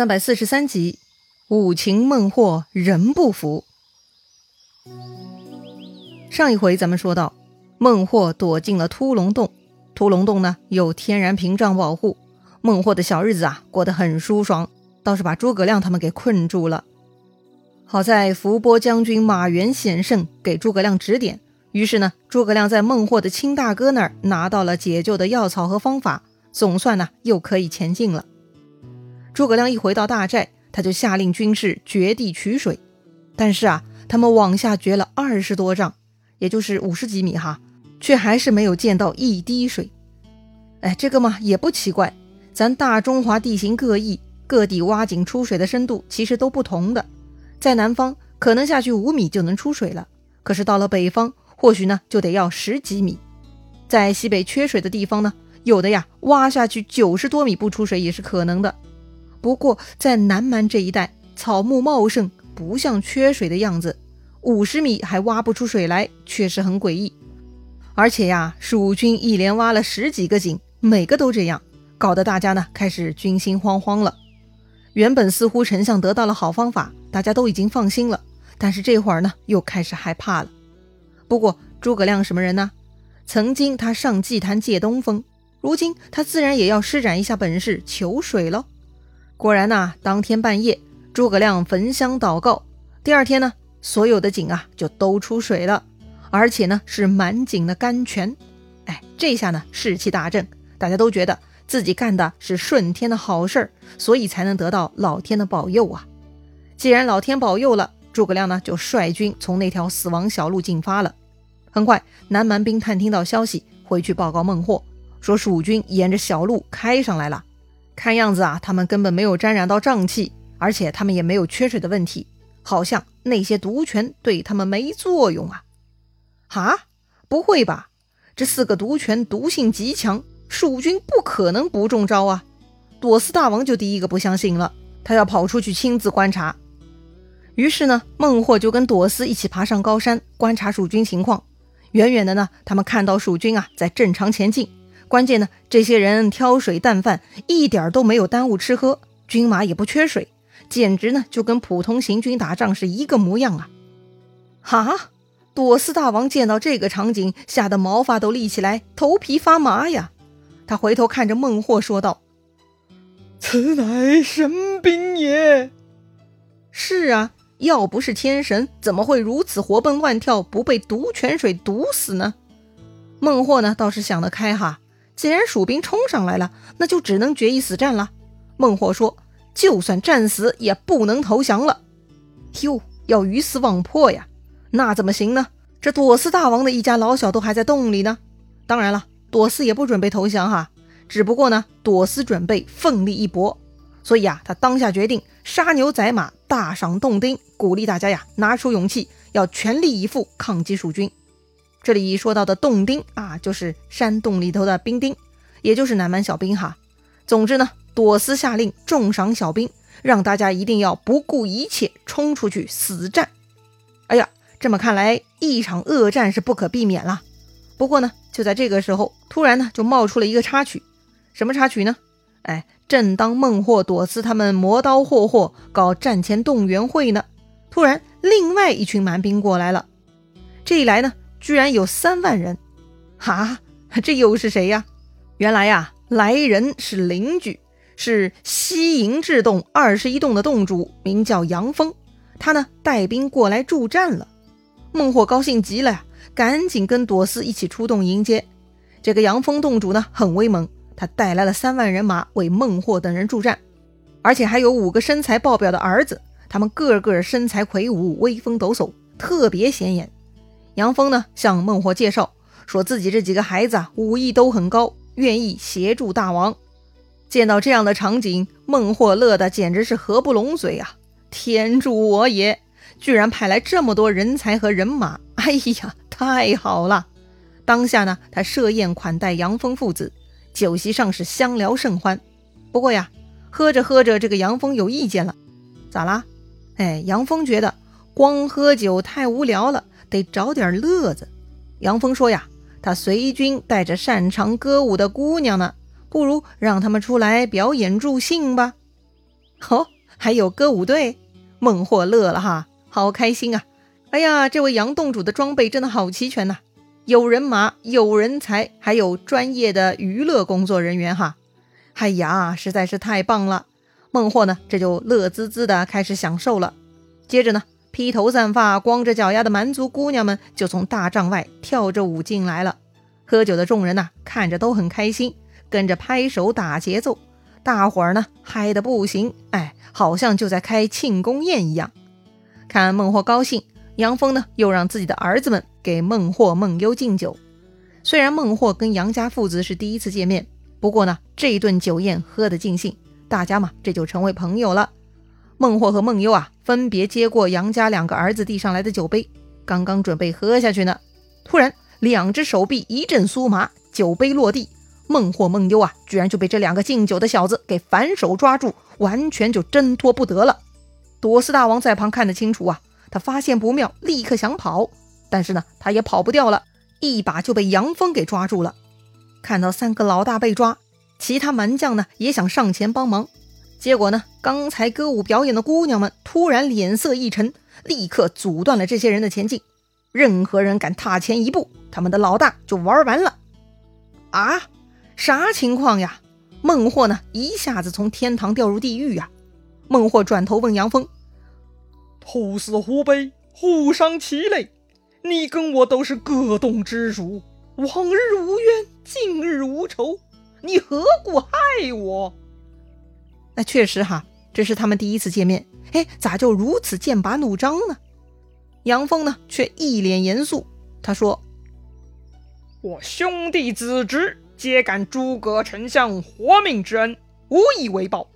三百四十三集，五禽孟获人不服。上一回咱们说到，孟获躲进了突龙洞，突龙洞呢有天然屏障保护，孟获的小日子啊过得很舒爽，倒是把诸葛亮他们给困住了。好在伏波将军马援险胜，给诸葛亮指点，于是呢，诸葛亮在孟获的亲大哥那儿拿到了解救的药草和方法，总算呢又可以前进了。诸葛亮一回到大寨，他就下令军士掘地取水。但是啊，他们往下掘了二十多丈，也就是五十几米哈，却还是没有见到一滴水。哎，这个嘛也不奇怪，咱大中华地形各异，各地挖井出水的深度其实都不同的。在南方可能下去五米就能出水了，可是到了北方，或许呢就得要十几米。在西北缺水的地方呢，有的呀挖下去九十多米不出水也是可能的。不过，在南蛮这一带，草木茂盛，不像缺水的样子，五十米还挖不出水来，确实很诡异。而且呀，蜀军一连挖了十几个井，每个都这样，搞得大家呢开始军心惶惶了。原本似乎丞相得到了好方法，大家都已经放心了，但是这会儿呢又开始害怕了。不过诸葛亮什么人呢？曾经他上祭坛借东风，如今他自然也要施展一下本事求水喽。果然呐，当天半夜，诸葛亮焚香祷告，第二天呢，所有的井啊就都出水了，而且呢是满井的甘泉。哎，这下呢士气大振，大家都觉得自己干的是顺天的好事儿，所以才能得到老天的保佑啊。既然老天保佑了，诸葛亮呢就率军从那条死亡小路进发了。很快，南蛮兵探听到消息，回去报告孟获，说蜀军沿着小路开上来了。看样子啊，他们根本没有沾染到瘴气，而且他们也没有缺水的问题，好像那些毒泉对他们没作用啊！哈，不会吧？这四个毒泉毒性极强，蜀军不可能不中招啊！朵斯大王就第一个不相信了，他要跑出去亲自观察。于是呢，孟获就跟朵斯一起爬上高山观察蜀军情况。远远的呢，他们看到蜀军啊在正常前进。关键呢，这些人挑水担饭，一点都没有耽误吃喝，军马也不缺水，简直呢就跟普通行军打仗是一个模样啊！哈，朵斯大王见到这个场景，吓得毛发都立起来，头皮发麻呀！他回头看着孟获说道：“此乃神兵也。”是啊，要不是天神，怎么会如此活蹦乱跳，不被毒泉水毒死呢？孟获呢倒是想得开哈。既然蜀兵冲上来了，那就只能决一死战了。孟获说：“就算战死，也不能投降了。”哟，要鱼死网破呀？那怎么行呢？这朵斯大王的一家老小都还在洞里呢。当然了，朵斯也不准备投降哈。只不过呢，朵斯准备奋力一搏。所以啊，他当下决定杀牛宰马，大赏洞丁，鼓励大家呀拿出勇气，要全力以赴抗击蜀军。这里说到的洞丁啊，就是山洞里头的兵丁，也就是南蛮小兵哈。总之呢，朵斯下令重赏小兵，让大家一定要不顾一切冲出去死战。哎呀，这么看来，一场恶战是不可避免了。不过呢，就在这个时候，突然呢就冒出了一个插曲。什么插曲呢？哎，正当孟获、朵斯他们磨刀霍霍搞战前动员会呢，突然另外一群蛮兵过来了。这一来呢。居然有三万人，哈，这又是谁呀？原来呀，来人是邻居，是西营智洞二十一洞的洞主，名叫杨峰。他呢带兵过来助战了。孟获高兴极了呀，赶紧跟朵思一起出动迎接。这个杨峰洞主呢很威猛，他带来了三万人马为孟获等人助战，而且还有五个身材爆表的儿子，他们个个身材魁梧，威风抖擞，特别显眼。杨峰呢向孟获介绍，说自己这几个孩子啊武艺都很高，愿意协助大王。见到这样的场景，孟获乐得简直是合不拢嘴啊！天助我也，居然派来这么多人才和人马，哎呀，太好了！当下呢，他设宴款待杨峰父子，酒席上是相聊甚欢。不过呀，喝着喝着，这个杨峰有意见了，咋啦？哎，杨峰觉得光喝酒太无聊了。得找点乐子。杨峰说呀，他随军带着擅长歌舞的姑娘呢，不如让他们出来表演助兴吧。哦，还有歌舞队，孟获乐了哈，好开心啊！哎呀，这位杨洞主的装备真的好齐全呐，有人马，有人才，还有专业的娱乐工作人员哈。哎呀，实在是太棒了！孟获呢，这就乐滋滋的开始享受了。接着呢，披头散发、光着脚丫的蛮族姑娘们就从大帐外跳着舞进来了。喝酒的众人呐，看着都很开心，跟着拍手打节奏。大伙儿呢嗨得不行，哎，好像就在开庆功宴一样。看孟获高兴，杨峰呢又让自己的儿子们给孟获、孟优敬酒。虽然孟获跟杨家父子是第一次见面，不过呢这顿酒宴喝得尽兴，大家嘛这就成为朋友了。孟获和孟优啊分别接过杨家两个儿子递上来的酒杯，刚刚准备喝下去呢，突然两只手臂一阵酥麻，酒杯落地。孟获、孟优啊，居然就被这两个敬酒的小子给反手抓住，完全就挣脱不得了。朵斯大王在旁看得清楚啊，他发现不妙，立刻想跑，但是呢，他也跑不掉了，一把就被杨峰给抓住了。看到三个老大被抓，其他蛮将呢也想上前帮忙，结果呢，刚才歌舞表演的姑娘们突然脸色一沉，立刻阻断了这些人的前进。任何人敢踏前一步，他们的老大就玩完了。啊！啥情况呀？孟获呢？一下子从天堂掉入地狱呀！孟获转头问杨峰：“兔死狐悲，虎伤其类，你跟我都是各洞之主，往日无冤，近日无仇，你何故害我？”那确实哈，这是他们第一次见面，哎，咋就如此剑拔弩张呢？杨峰呢，却一脸严肃，他说：“我兄弟子侄。”皆感诸葛丞相活命之恩，无以为报。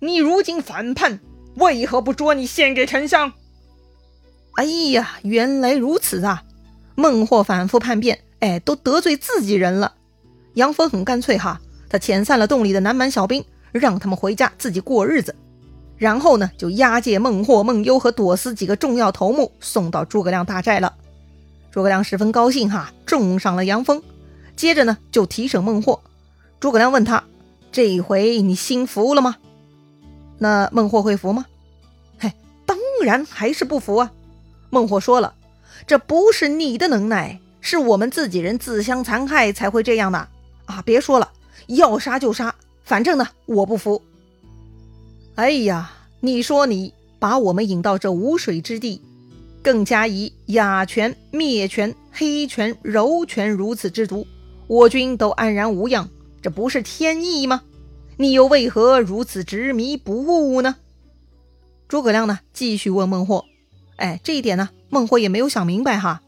你如今反叛，为何不捉你献给丞相？哎呀，原来如此啊！孟获反复叛变，哎，都得罪自己人了。杨峰很干脆哈，他遣散了洞里的南蛮小兵，让他们回家自己过日子。然后呢，就押解孟获、孟优和朵思几个重要头目送到诸葛亮大寨了。诸葛亮十分高兴哈，重赏了杨峰。接着呢，就提审孟获。诸葛亮问他：“这一回你心服了吗？”那孟获会服吗？嘿，当然还是不服啊！孟获说了：“这不是你的能耐，是我们自己人自相残害才会这样的啊！别说了，要杀就杀，反正呢，我不服。”哎呀，你说你把我们引到这无水之地，更加以哑拳、灭拳、黑拳、柔拳如此之毒。我军都安然无恙，这不是天意吗？你又为何如此执迷不悟呢？诸葛亮呢，继续问孟获。哎，这一点呢，孟获也没有想明白哈。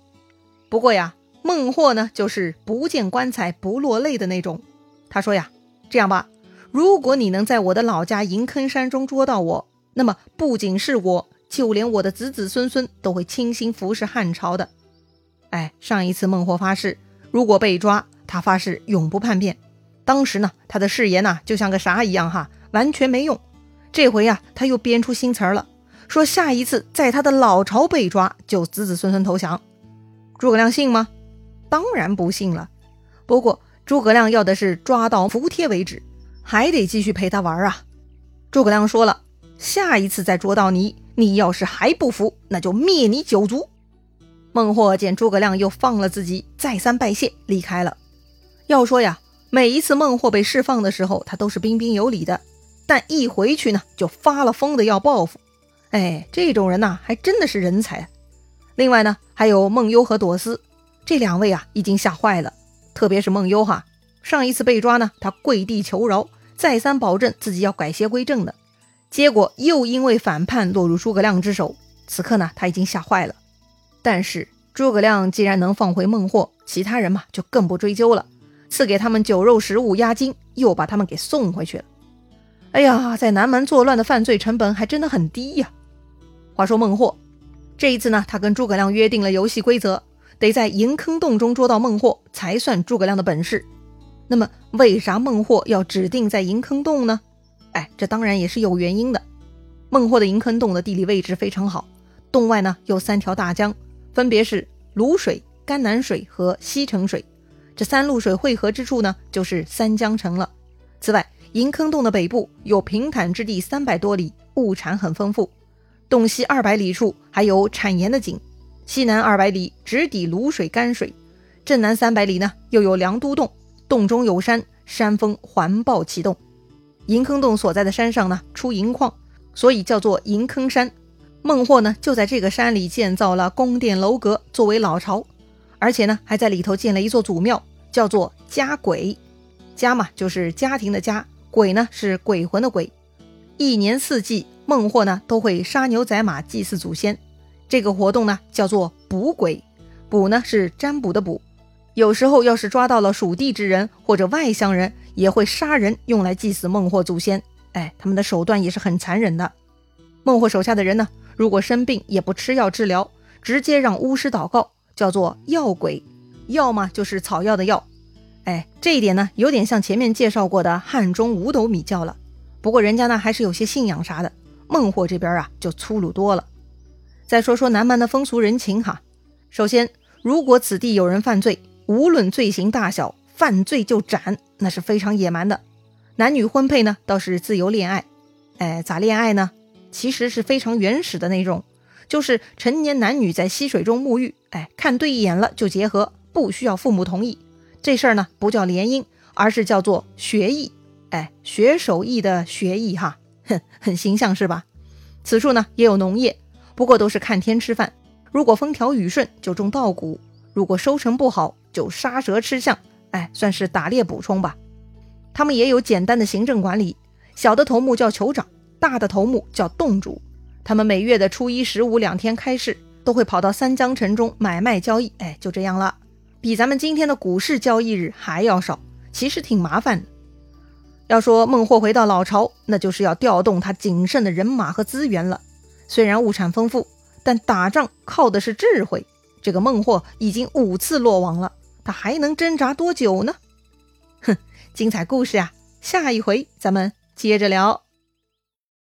不过呀，孟获呢，就是不见棺材不落泪的那种。他说呀，这样吧，如果你能在我的老家银坑山中捉到我，那么不仅是我，就连我的子子孙孙都会倾心服侍汉朝的。哎，上一次孟获发誓，如果被抓。他发誓永不叛变。当时呢，他的誓言呐就像个啥一样哈，完全没用。这回呀，他又编出新词儿了，说下一次在他的老巢被抓，就子子孙孙投降。诸葛亮信吗？当然不信了。不过诸葛亮要的是抓到服帖为止，还得继续陪他玩啊。诸葛亮说了，下一次再捉到你，你要是还不服，那就灭你九族。孟获见诸葛亮又放了自己，再三拜谢，离开了。要说呀，每一次孟获被释放的时候，他都是彬彬有礼的，但一回去呢，就发了疯的要报复。哎，这种人呐，还真的是人才。另外呢，还有孟优和朵思这两位啊，已经吓坏了。特别是孟优哈，上一次被抓呢，他跪地求饶，再三保证自己要改邪归正的，结果又因为反叛落入诸葛亮之手。此刻呢，他已经吓坏了。但是诸葛亮既然能放回孟获，其他人嘛，就更不追究了。赐给他们酒肉食物押金，又把他们给送回去了。哎呀，在南蛮作乱的犯罪成本还真的很低呀。话说孟获这一次呢，他跟诸葛亮约定了游戏规则，得在银坑洞中捉到孟获才算诸葛亮的本事。那么为啥孟获要指定在银坑洞呢？哎，这当然也是有原因的。孟获的银坑洞的地理位置非常好，洞外呢有三条大江，分别是泸水、甘南水和西城水。这三路水汇合之处呢，就是三江城了。此外，银坑洞的北部有平坦之地三百多里，物产很丰富；洞西二百里处还有产盐的井，西南二百里直抵泸水甘水，镇南三百里呢又有梁都洞，洞中有山，山峰环抱其洞。银坑洞所在的山上呢出银矿，所以叫做银坑山。孟获呢就在这个山里建造了宫殿楼阁作为老巢，而且呢还在里头建了一座祖庙，叫做家鬼。家嘛就是家庭的家，鬼呢是鬼魂的鬼。一年四季，孟获呢都会杀牛宰马祭祀祖先。这个活动呢叫做卜鬼，卜呢是占卜的卜。有时候要是抓到了属地之人或者外乡人。也会杀人用来祭祀孟获祖先，哎，他们的手段也是很残忍的。孟获手下的人呢，如果生病也不吃药治疗，直接让巫师祷告，叫做药鬼。药嘛，就是草药的药。哎，这一点呢，有点像前面介绍过的汉中五斗米教了。不过人家呢，还是有些信仰啥的。孟获这边啊，就粗鲁多了。再说说南蛮的风俗人情哈，首先，如果此地有人犯罪，无论罪行大小，犯罪就斩。那是非常野蛮的，男女婚配呢倒是自由恋爱，哎，咋恋爱呢？其实是非常原始的那种，就是成年男女在溪水中沐浴，哎，看对眼了就结合，不需要父母同意。这事儿呢不叫联姻，而是叫做学艺，哎，学手艺的学艺哈，哼，很形象是吧？此处呢也有农业，不过都是看天吃饭，如果风调雨顺就种稻谷，如果收成不好就杀蛇吃象。哎，算是打猎补充吧。他们也有简单的行政管理，小的头目叫酋长，大的头目叫洞主。他们每月的初一、十五两天开市，都会跑到三江城中买卖交易。哎，就这样了，比咱们今天的股市交易日还要少，其实挺麻烦的。要说孟获回到老巢，那就是要调动他谨慎的人马和资源了。虽然物产丰富，但打仗靠的是智慧。这个孟获已经五次落网了。他还能挣扎多久呢？哼，精彩故事啊，下一回咱们接着聊。